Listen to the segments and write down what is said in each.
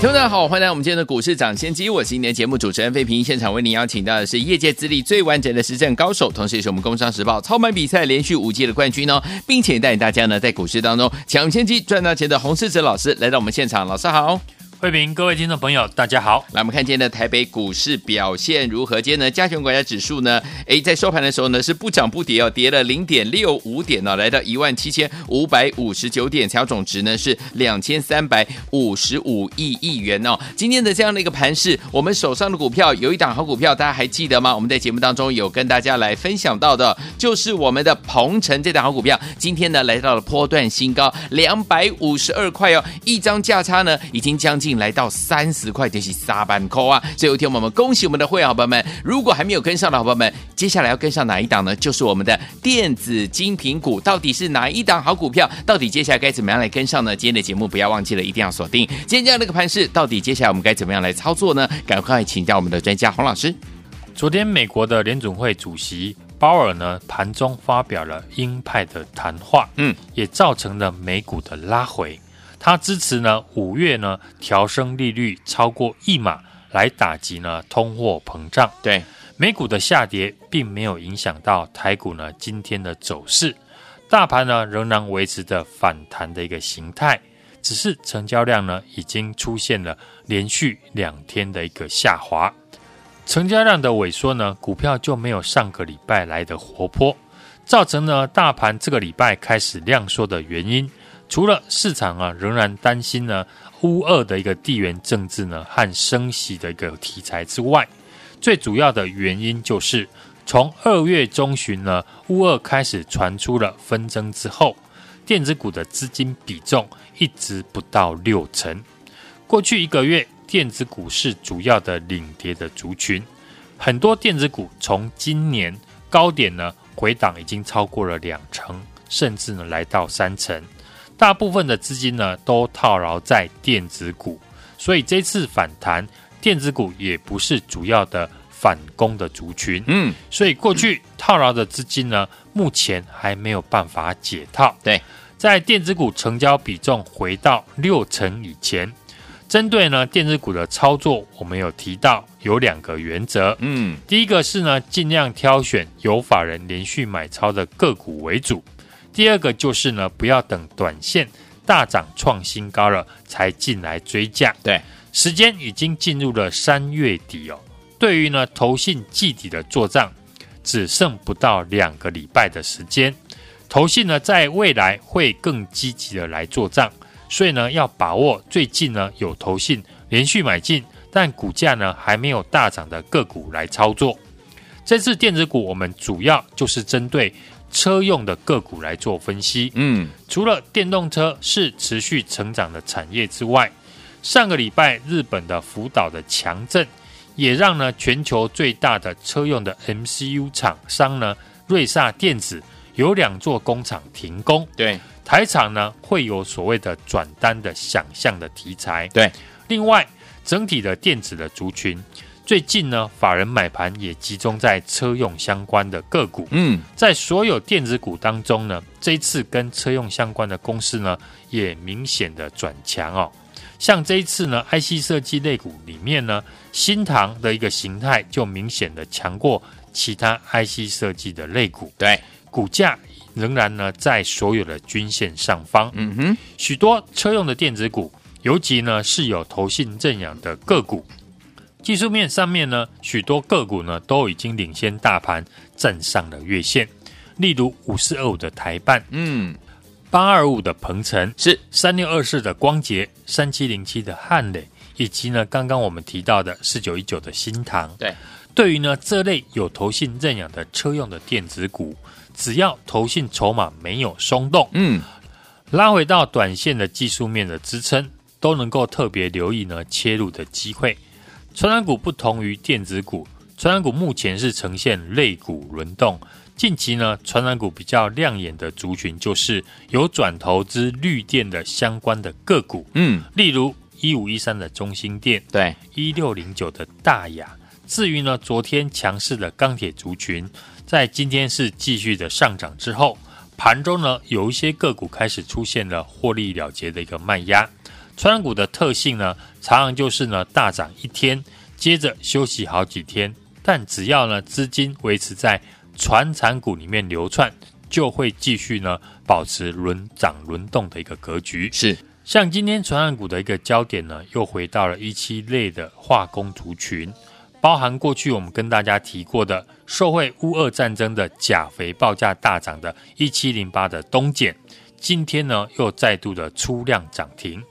听众大家好，欢迎来到我们今天的股市抢先机，我是今天节目主持人费平，现场为您邀请到的是业界资历最完整的实战高手，同时也是我们工商时报操盘比赛连续五届的冠军哦，并且带领大家呢在股市当中抢先机赚大钱的洪世哲老师来到我们现场，老师好。慧平，各位听众朋友，大家好。来，我们看今天的台北股市表现如何？今天呢，加权股价指数呢，诶，在收盘的时候呢，是不涨不跌哦，跌了零点六五点呢、哦，来到一万七千五百五十九点，成交总值呢是两千三百五十五亿亿元哦。今天的这样的一个盘势，我们手上的股票有一档好股票，大家还记得吗？我们在节目当中有跟大家来分享到的，就是我们的鹏程这档好股票，今天呢来到了波段新高两百五十二块哦，一张价差呢已经将近。来到三十块钱是沙板扣啊！所以有一天我们恭喜我们的会员好朋友们，如果还没有跟上的好朋友们，接下来要跟上哪一档呢？就是我们的电子精品股，到底是哪一档好股票？到底接下来该怎么样来跟上呢？今天的节目不要忘记了，一定要锁定。今天这样的一个盘势，到底接下来我们该怎么样来操作呢？赶快请教我们的专家洪老师。昨天美国的联总会主席鲍尔呢，盘中发表了鹰派的谈话，嗯，也造成了美股的拉回。他支持呢，五月呢调升利率超过一码，来打击呢通货膨胀。对，美股的下跌并没有影响到台股呢今天的走势，大盘呢仍然维持着反弹的一个形态，只是成交量呢已经出现了连续两天的一个下滑，成交量的萎缩呢，股票就没有上个礼拜来的活泼，造成呢大盘这个礼拜开始量缩的原因。除了市场啊仍然担心呢乌二的一个地缘政治呢和升息的一个题材之外，最主要的原因就是从二月中旬呢乌二开始传出了纷争之后，电子股的资金比重一直不到六成。过去一个月，电子股是主要的领跌的族群，很多电子股从今年高点呢回档已经超过了两成，甚至呢来到三成。大部分的资金呢都套牢在电子股，所以这次反弹，电子股也不是主要的反攻的族群。嗯，所以过去套牢的资金呢，目前还没有办法解套。对，在电子股成交比重回到六成以前，针对呢电子股的操作，我们有提到有两个原则。嗯，第一个是呢尽量挑选有法人连续买超的个股为主。第二个就是呢，不要等短线大涨创新高了才进来追价。对，时间已经进入了三月底哦。对于呢，投信季底的做账只剩不到两个礼拜的时间，投信呢在未来会更积极的来做账，所以呢要把握最近呢有投信连续买进，但股价呢还没有大涨的个股来操作。这次电子股我们主要就是针对。车用的个股来做分析，嗯，除了电动车是持续成长的产业之外，上个礼拜日本的福岛的强震，也让呢全球最大的车用的 MCU 厂商呢瑞萨电子有两座工厂停工，对，台厂呢会有所谓的转单的想象的题材，对，另外整体的电子的族群。最近呢，法人买盘也集中在车用相关的个股。嗯，在所有电子股当中呢，这一次跟车用相关的公司呢，也明显的转强哦。像这一次呢，IC 设计类股里面呢，新唐的一个形态就明显的强过其他 IC 设计的类股。对，股价仍然呢在所有的均线上方。嗯哼，许多车用的电子股，尤其呢是有投信认养的个股。技术面上面呢，许多个股呢都已经领先大盘站上了月线，例如五四二五的台半，嗯，八二五的鹏程，是三六二四的光捷，三七零七的汉磊，以及呢刚刚我们提到的四九一九的新唐。对，对于呢这类有投信认养的车用的电子股，只要投信筹码没有松动，嗯，拉回到短线的技术面的支撑，都能够特别留意呢切入的机会。传染股不同于电子股，传染股目前是呈现类股轮动。近期呢，传染股比较亮眼的族群就是有转投资绿电的相关的个股，嗯，例如一五一三的中兴电，对，一六零九的大雅。至于呢，昨天强势的钢铁族群，在今天是继续的上涨之后，盘中呢有一些个股开始出现了获利了结的一个卖压。传产股的特性呢，常常就是呢大涨一天，接着休息好几天，但只要呢资金维持在传产股里面流窜，就会继续呢保持轮涨轮动的一个格局。是像今天传产股的一个焦点呢，又回到了一期类的化工族群，包含过去我们跟大家提过的受惠乌俄战争的钾肥报价大涨的一七零八的东碱，今天呢又再度的出量涨停。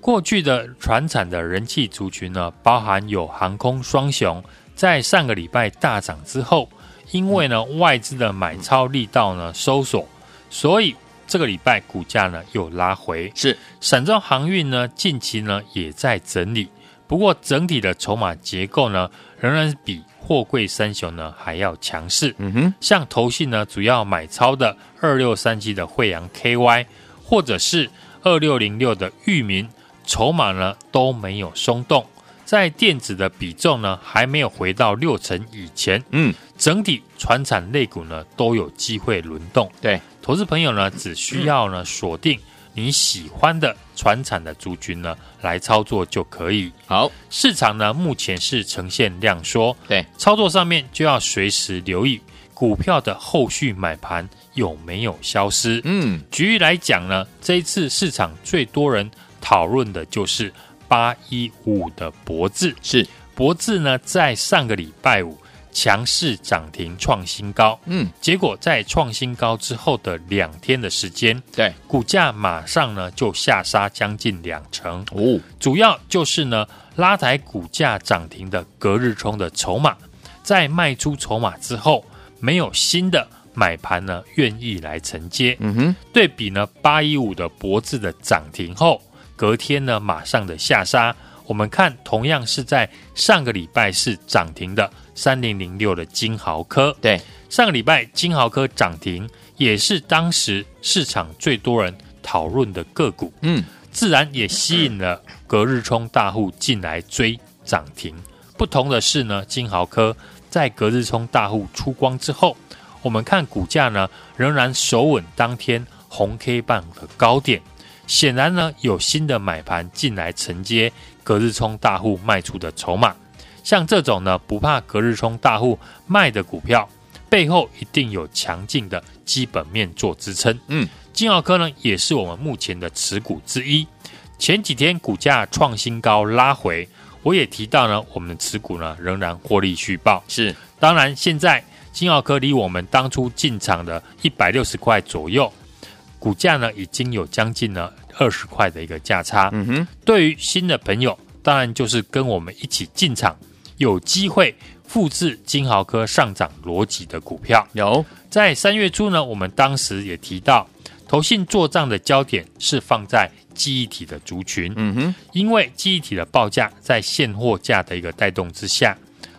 过去的传产的人气族群呢，包含有航空双雄，在上个礼拜大涨之后。因为呢，外资的买超力道呢收缩，所以这个礼拜股价呢又拉回。是，散装航运呢近期呢也在整理，不过整体的筹码结构呢仍然比货柜三雄呢还要强势。嗯哼，像投信呢主要买超的二六三七的惠阳 KY，或者是二六零六的裕民，筹码呢都没有松动。在电子的比重呢还没有回到六成以前，嗯，整体船产类股呢都有机会轮动。对，投资朋友呢只需要呢锁定你喜欢的船产的族群呢来操作就可以。好，市场呢目前是呈现量缩，对，操作上面就要随时留意股票的后续买盘有没有消失。嗯，举例来讲呢，这一次市场最多人讨论的就是。八一五五的博智是。博智呢，在上个礼拜五强势涨停创新高，嗯，结果在创新高之后的两天的时间，对，股价马上呢就下杀将近两成。哦，主要就是呢拉抬股价涨停的隔日冲的筹码，在卖出筹码之后，没有新的买盘呢愿意来承接，嗯哼，对比呢八一五的博智的涨停后。隔天呢，马上的下杀。我们看，同样是在上个礼拜是涨停的三零零六的金豪科。对，上个礼拜金豪科涨停，也是当时市场最多人讨论的个股。嗯，自然也吸引了隔日冲大户进来追涨停。不同的是呢，金豪科在隔日冲大户出光之后，我们看股价呢，仍然守稳当天红 K 棒的高点。显然呢，有新的买盘进来承接隔日冲大户卖出的筹码。像这种呢，不怕隔日冲大户卖的股票，背后一定有强劲的基本面做支撑。嗯，金奥科呢，也是我们目前的持股之一。前几天股价创新高拉回，我也提到呢，我们的持股呢仍然获利续报。是，当然现在金奥科离我们当初进场的一百六十块左右。股价呢已经有将近呢二十块的一个价差。嗯哼，对于新的朋友，当然就是跟我们一起进场，有机会复制金豪科上涨逻辑的股票。有在三月初呢，我们当时也提到，投信做账的焦点是放在记忆体的族群。嗯哼，因为记忆体的报价在现货价的一个带动之下，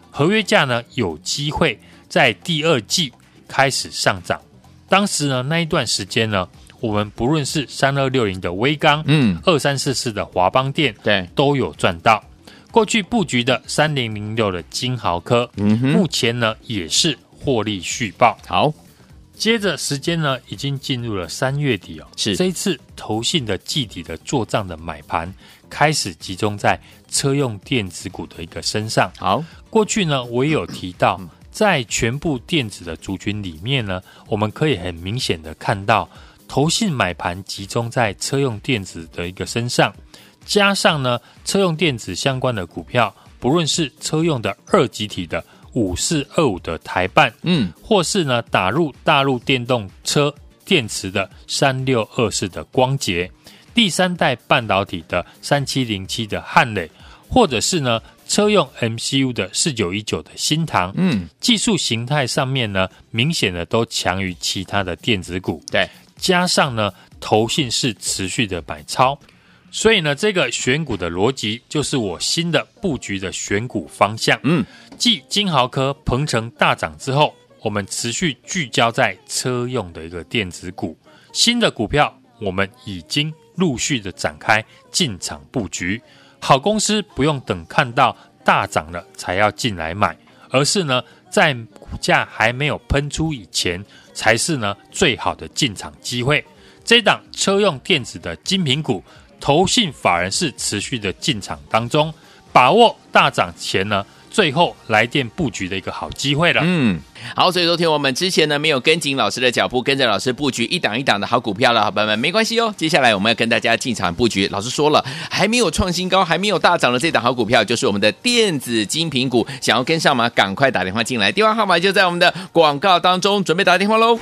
合约价呢有机会在第二季开始上涨。当时呢那一段时间呢。我们不论是三二六零的威刚，嗯，二三四四的华邦电，对，都有赚到。过去布局的三零零六的金豪科，嗯哼，目前呢也是获利续报。好，接着时间呢已经进入了三月底哦，是这一次投信的季底的做账的买盘开始集中在车用电子股的一个身上。好，过去呢我也有提到，在全部电子的族群里面呢，我们可以很明显的看到。投信买盘集中在车用电子的一个身上，加上呢车用电子相关的股票，不论是车用的二极体的五四二五的台半，嗯，或是呢打入大陆电动车电池的三六二四的光捷，第三代半导体的三七零七的汉磊，或者是呢车用 MCU 的四九一九的新唐，嗯，技术形态上面呢明显的都强于其他的电子股，对。加上呢，投信是持续的买超，所以呢，这个选股的逻辑就是我新的布局的选股方向。嗯，继金豪科、鹏程大涨之后，我们持续聚焦在车用的一个电子股。新的股票，我们已经陆续的展开进场布局。好公司不用等看到大涨了才要进来买，而是呢，在股价还没有喷出以前，才是呢最好的进场机会。这档车用电子的精品股，投信法人是持续的进场当中，把握大涨前呢，最后来电布局的一个好机会了。嗯，好，所以昨天我们之前呢没有跟紧老师的脚步，跟着老师布局一档一档的好股票了，好朋友们没关系哦。接下来我们要跟大家进场布局，老师说了，还没有创新高，还没有大涨的这档好股票，就是我们的电子精品股。想要跟上吗？赶快打电话进来，电话号码就在我们的广告当中，准备打电话喽。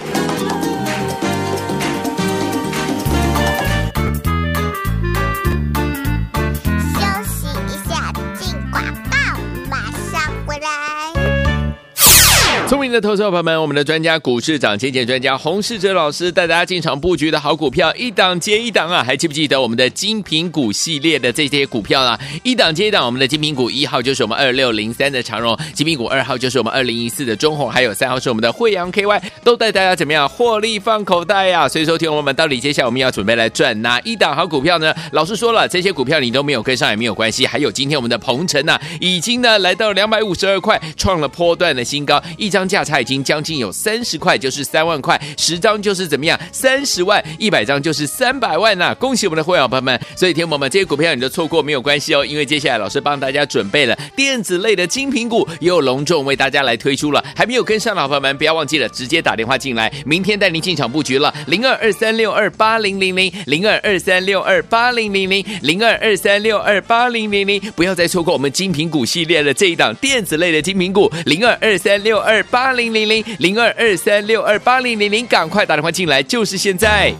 聪明的投资者朋友们，我们的专家股市涨跌专家洪世哲老师带大家进场布局的好股票，一档接一档啊！还记不记得我们的精品股系列的这些股票啊？一档接一档，我们的精品股一号就是我们二六零三的长荣，精品股二号就是我们二零一四的中鸿，还有三号是我们的惠阳 KY，都带大家怎么样获利放口袋呀、啊？所以说，听我们到底接下来我们要准备来赚哪一档好股票呢？老师说了，这些股票你都没有跟上也没有关系，还有今天我们的鹏程呢，已经呢来到两百五十二块，创了波段的新高，一张。张价差已经将近有三十块，就是三万块，十张就是怎么样，三十万，一百张就是三百万呐、恭喜我们的会员朋友们！所以，听我们这些股票你都错过没有关系哦，因为接下来老师帮大家准备了电子类的精品股，也有隆重为大家来推出了。还没有跟上的朋友们，不要忘记了，直接打电话进来，明天带您进场布局了。零二二三六二八零零零，零二二三六二八零零零，零二二三六二八零零零，不要再错过我们精品股系列的这一档电子类的精品股，零二二三六二。八零零零零二二三六二八零零零，赶快打电话进来，就是现在。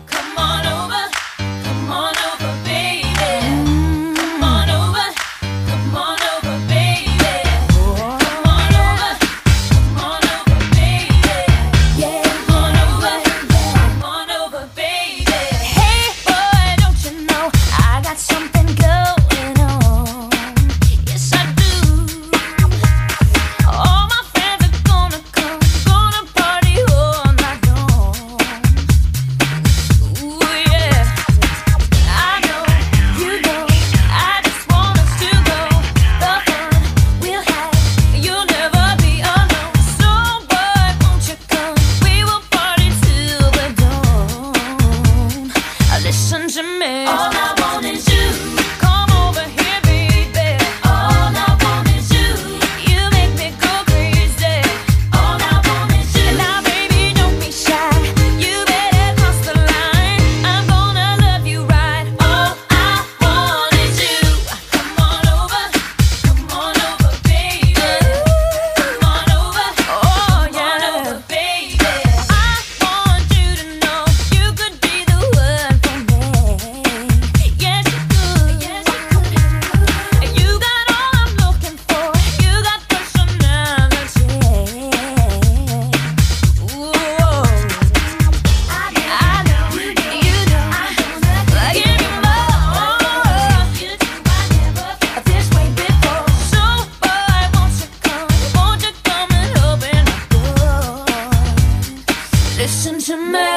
Chanel.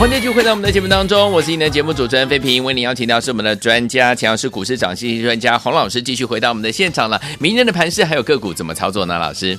欢迎继续回到我们的节目当中，我是你的节目主持人费平，为您邀请到是我们的专家，强势股市涨息专家洪老师，继续回到我们的现场了。明天的盘市还有个股怎么操作呢？老师，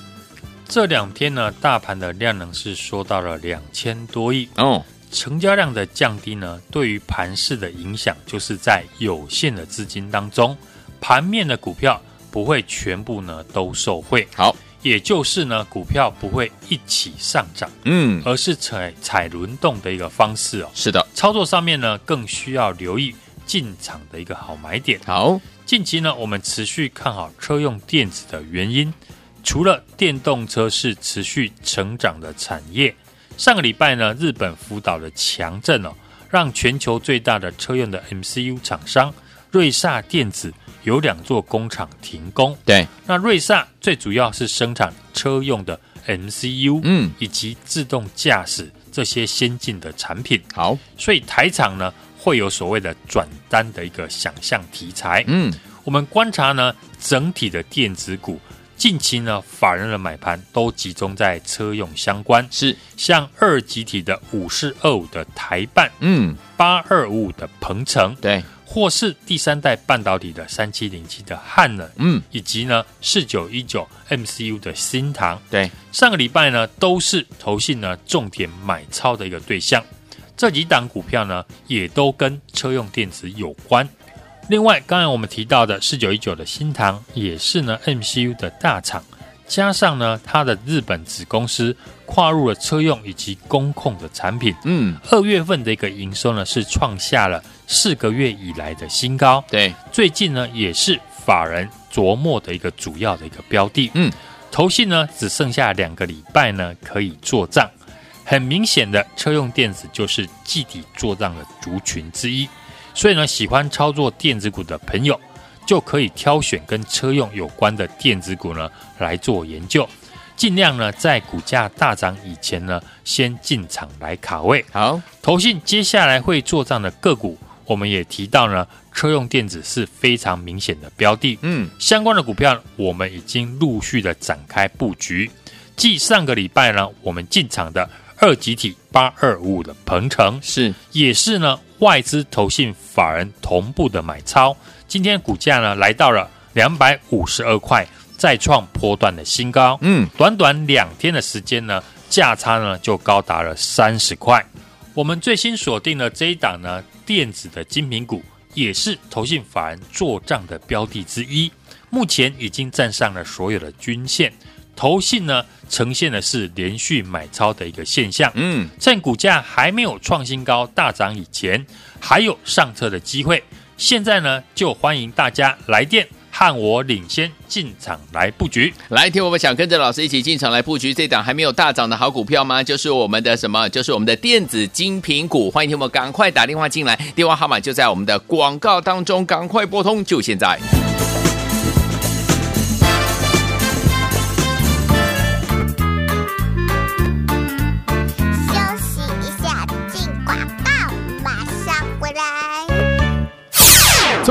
这两天呢，大盘的量能是缩到了两千多亿哦，成交量的降低呢，对于盘市的影响就是在有限的资金当中，盘面的股票不会全部呢都受惠。好，也就是呢，股票不会一起上涨，嗯，而是采采轮动的一个方式哦。是的，操作上面呢，更需要留意进场的一个好买点。好，近期呢，我们持续看好车用电子的原因。除了电动车是持续成长的产业，上个礼拜呢，日本福岛的强震哦，让全球最大的车用的 MCU 厂商瑞萨电子有两座工厂停工。对，那瑞萨最主要是生产车用的 MCU，嗯，以及自动驾驶这些先进的产品。好，所以台厂呢会有所谓的转单的一个想象题材。嗯，我们观察呢整体的电子股。近期呢，法人的买盘都集中在车用相关，是像二极体的五四二五的台半，嗯，八二五五的鹏程，对，或是第三代半导体的三七零七的汉能，嗯，以及呢四九一九 MCU 的新唐，对，上个礼拜呢都是投信呢重点买超的一个对象，这几档股票呢也都跟车用电子有关。另外，刚才我们提到的四九一九的新唐也是呢 MCU 的大厂，加上呢它的日本子公司跨入了车用以及工控的产品，嗯，二月份的一个营收呢是创下了四个月以来的新高，对，最近呢也是法人琢磨的一个主要的一个标的，嗯，投信呢只剩下两个礼拜呢可以做账，很明显的车用电子就是季底做账的族群之一。所以呢，喜欢操作电子股的朋友，就可以挑选跟车用有关的电子股呢来做研究，尽量呢在股价大涨以前呢，先进场来卡位。好，投信接下来会做账的个股，我们也提到呢，车用电子是非常明显的标的。嗯，相关的股票我们已经陆续的展开布局，继上个礼拜呢，我们进场的二级体八二五五的鹏程是，也是呢。外资投信法人同步的买超，今天股价呢来到了两百五十二块，再创波段的新高。嗯，短短两天的时间呢，价差呢就高达了三十块。我们最新锁定的这一档呢，电子的精品股，也是投信法人做账的标的之一，目前已经站上了所有的均线。投信呢，呈现的是连续买超的一个现象。嗯，趁股价还没有创新高大涨以前，还有上车的机会。现在呢，就欢迎大家来电和我领先进场来布局。来听我们想跟着老师一起进场来布局这档还没有大涨的好股票吗？就是我们的什么？就是我们的电子精品股。欢迎听我们赶快打电话进来，电话号码就在我们的广告当中，赶快拨通，就现在。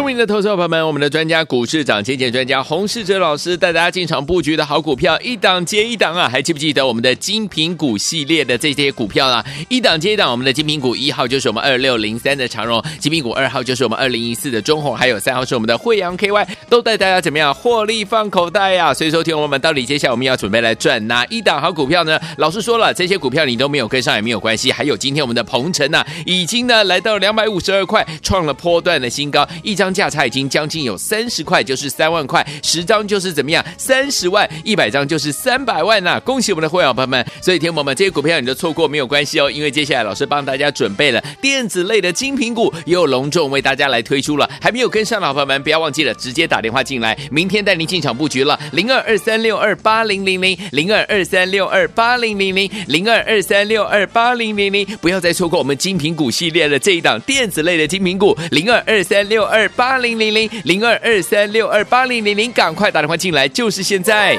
聪明的投资者朋友们，我们的专家股市涨跌点专家洪世哲老师带大家进场布局的好股票，一档接一档啊！还记不记得我们的精品股系列的这些股票呢？一档接一档，我们的精品股一号就是我们二六零三的长荣，精品股二号就是我们二零一四的中鸿，还有三号是我们的惠阳 KY，都带大家怎么样获利放口袋呀、啊？所以说，听我们到底接下来我们要准备来赚哪一档好股票呢？老师说了，这些股票你都没有跟上也没有关系，还有今天我们的鹏程呢，已经呢来到两百五十二块，创了波段的新高，一张价差已经将近有三十块，就是三万块，十张就是怎么样，三十万，一百张就是三百万呐、恭喜我们的会员朋友们！所以，天宝们这些股票你都错过没有关系哦，因为接下来老师帮大家准备了电子类的精品股，又隆重为大家来推出了。还没有跟上的朋友们，不要忘记了，直接打电话进来，明天带您进场布局了。零二二三六二八零零零，零二二三六二八零零零，零二二三六二八零零零，不要再错过我们精品股系列的这一档电子类的精品股，零二二三六二八零零零，零二二三六二八零零零，赶快打电话进来，就是现在。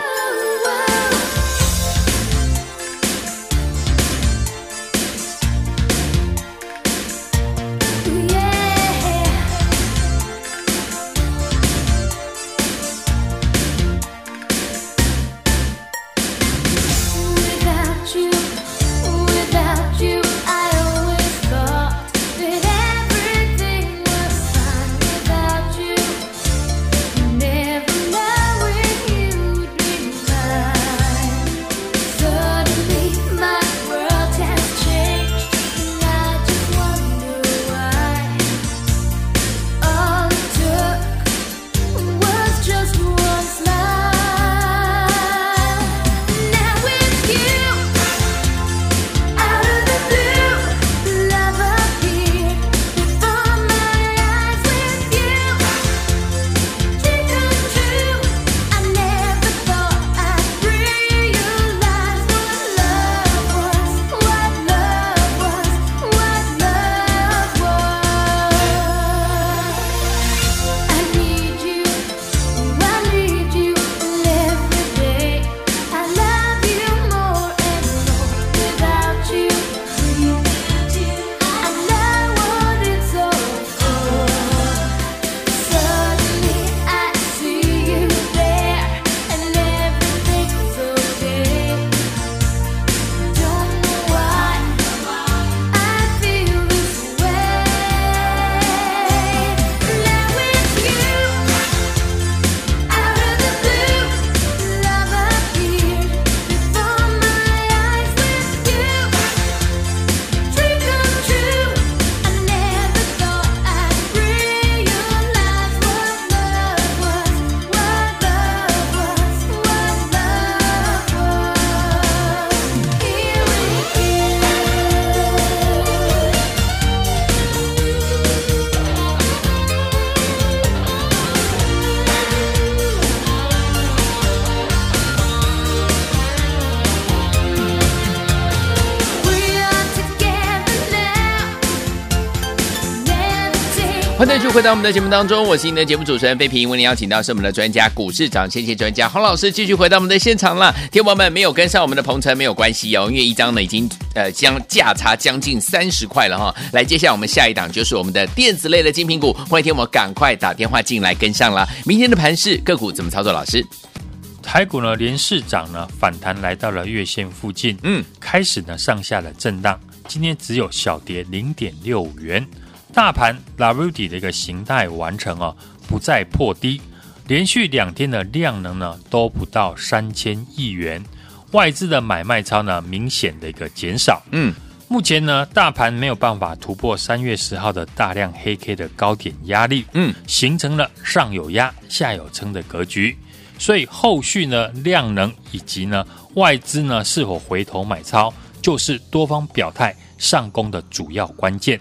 回到我们的节目当中，我是您的节目主持人费平。为您邀请到是我们的专家股市涨先机专家洪老师，继续回到我们的现场了。听友们没有跟上我们的鹏程没有关系哦，因为一张呢已经呃将价差将近三十块了哈。来，接下来我们下一档就是我们的电子类的精品股，欢迎听我赶快打电话进来跟上了。明天的盘市个股怎么操作？老师，台股呢连市涨呢反弹来到了月线附近，嗯，开始呢上下的震荡，今天只有小跌零点六五元。大盘 W 底的一个形态完成哦，不再破低，连续两天的量能呢都不到三千亿元，外资的买卖超呢明显的一个减少。嗯，目前呢大盘没有办法突破三月十号的大量黑 K 的高点压力，嗯，形成了上有压下有撑的格局，所以后续呢量能以及呢外资呢是否回头买超，就是多方表态上攻的主要关键。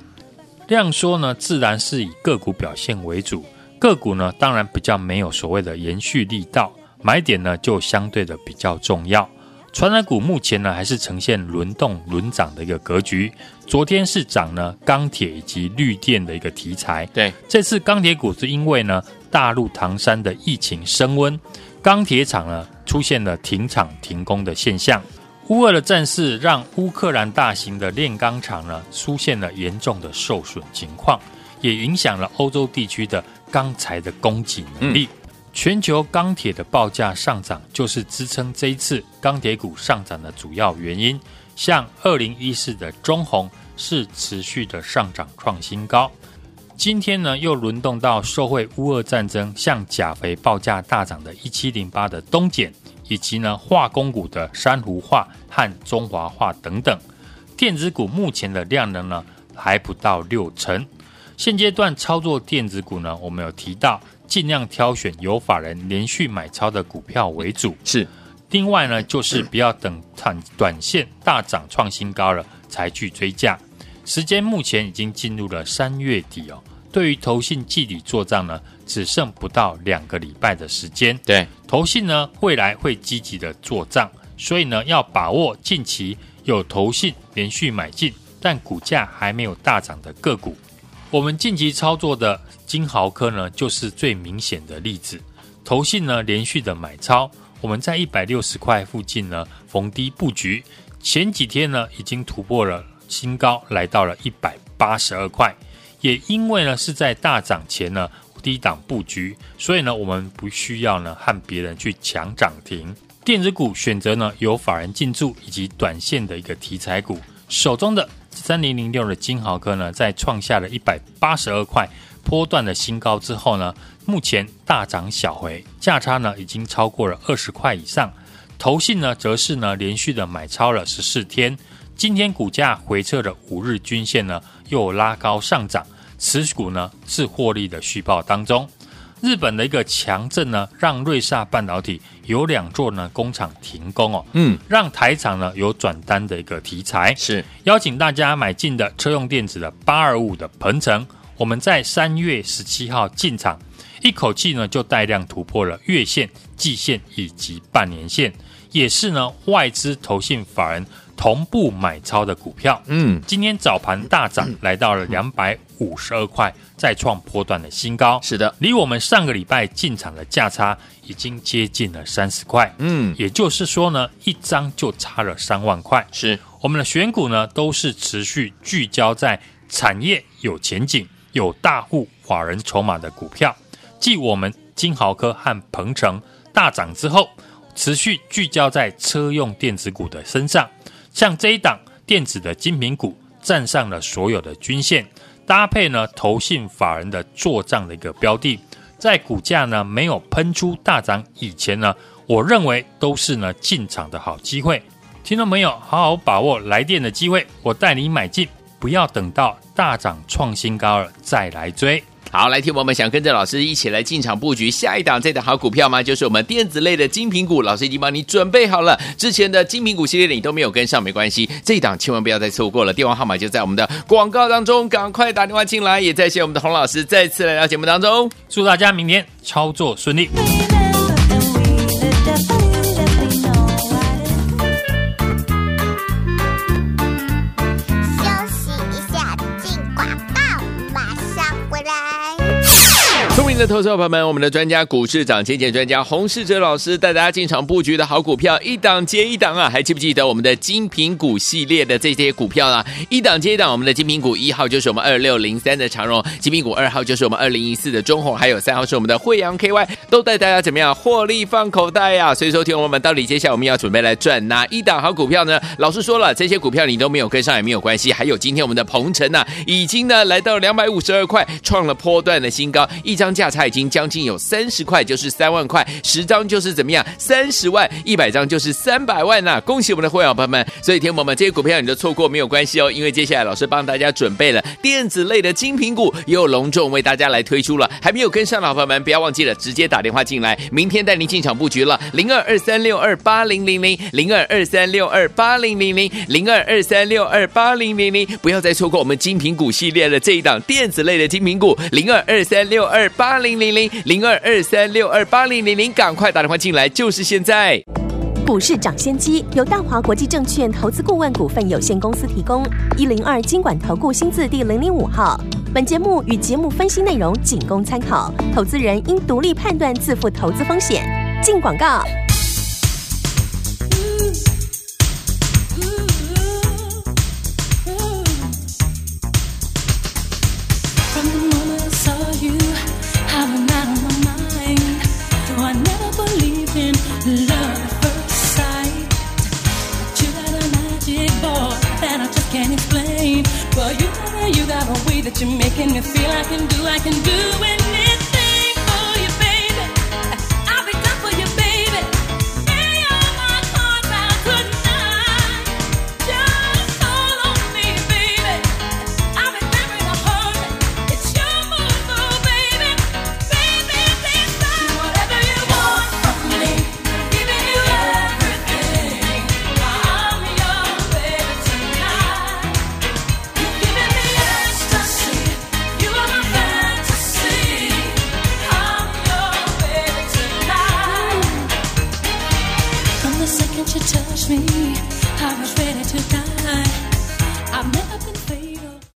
量缩呢，自然是以个股表现为主。个股呢，当然比较没有所谓的延续力道，买点呢就相对的比较重要。传产股目前呢还是呈现轮动轮涨的一个格局。昨天是涨呢钢铁以及绿电的一个题材。对，这次钢铁股是因为呢大陆唐山的疫情升温，钢铁厂呢出现了停厂停工的现象。乌俄的战事让乌克兰大型的炼钢厂呢出现了严重的受损情况，也影响了欧洲地区的钢材的供给能力。嗯、全球钢铁的报价上涨，就是支撑这一次钢铁股上涨的主要原因。像二零一四的中红是持续的上涨创新高，今天呢又轮动到受惠乌俄战争，向钾肥报价大涨的一七零八的东碱。以及呢，化工股的珊瑚化和中华化等等，电子股目前的量能呢还不到六成。现阶段操作电子股呢，我们有提到尽量挑选有法人连续买超的股票为主。是，另外呢，就是不要等短短线大涨创新高了才去追价。时间目前已经进入了三月底哦。对于投信季底做账呢，只剩不到两个礼拜的时间。对，投信呢未来会积极的做账，所以呢要把握近期有投信连续买进，但股价还没有大涨的个股。我们近期操作的金豪科呢，就是最明显的例子。投信呢连续的买超，我们在一百六十块附近呢逢低布局，前几天呢已经突破了新高，来到了一百八十二块。也因为呢是在大涨前呢低档布局，所以呢我们不需要呢和别人去抢涨停。电子股选择呢有法人进驻以及短线的一个题材股，手中的三零零六的金豪科呢在创下了一百八十二块波段的新高之后呢，目前大涨小回，价差呢已经超过了二十块以上。投信呢则是呢连续的买超了十四天。今天股价回撤的五日均线呢，又拉高上涨，持股呢是获利的续报当中。日本的一个强震呢，让瑞萨半导体有两座呢工厂停工哦，嗯，让台厂呢有转单的一个题材。是邀请大家买进的车用电子的八二五的鹏程，我们在三月十七号进场，一口气呢就带量突破了月线、季线以及半年线，也是呢外资投信法人。同步买超的股票，嗯，今天早盘大涨，来到了两百五十二块，再创波段的新高。是的，离我们上个礼拜进场的价差已经接近了三十块，嗯，也就是说呢，一张就差了三万块。是，我们的选股呢，都是持续聚焦在产业有前景、有大户法人筹码的股票。继我们金豪科和鹏程大涨之后，持续聚焦在车用电子股的身上。像这一档电子的精品股站上了所有的均线，搭配呢投信法人的做账的一个标的，在股价呢没有喷出大涨以前呢，我认为都是呢进场的好机会。听众朋友，好好把握来电的机会，我带你买进，不要等到大涨创新高了再来追。好，来听我们想跟着老师一起来进场布局下一档这档好股票吗？就是我们电子类的精品股，老师已经帮你准备好了。之前的精品股系列你都没有跟上，没关系，这一档千万不要再错过了。电话号码就在我们的广告当中，赶快打电话进来。也再谢我们的洪老师再次来到节目当中，祝大家明天操作顺利。的投资者朋友们，我们的专家股市涨跌点专家洪世哲老师带大家进场布局的好股票，一档接一档啊！还记不记得我们的精品股系列的这些股票啊？一档接一档，我们的精品股一号就是我们二六零三的长荣，精品股二号就是我们二零一四的中鸿，还有三号是我们的惠阳 KY，都带大家怎么样获利放口袋呀、啊？所以说，听我们到底接下来我们要准备来赚哪一档好股票呢？老师说了，这些股票你都没有跟上也没有关系，还有今天我们的鹏程呢，已经呢来到两百五十二块，创了波段的新高，一张价差已经将近有三十块，就是三万块，十张就是怎么样，三十万，一百张就是三百万呐、恭喜我们的会员朋友们！所以，天宝们这些股票你都错过没有关系哦，因为接下来老师帮大家准备了电子类的精品股，又隆重为大家来推出了。还没有跟上的朋友们，不要忘记了，直接打电话进来，明天带您进场布局了。零二二三六二八零零零，零二二三六二八零零零，零二二三六二八零零零，不要再错过我们精品股系列的这一档电子类的精品股，零二二三六二八零零零，零二二三六二八零零零，赶快打电话进来，就是现在。股市涨先机由大华国际证券投资顾问股份有限公司提供，一零二经管投顾新字第零零五号。本节目与节目分析内容仅供参考，投资人应独立判断，自负投资风险。进广告。You're making me feel I can do, I can do it.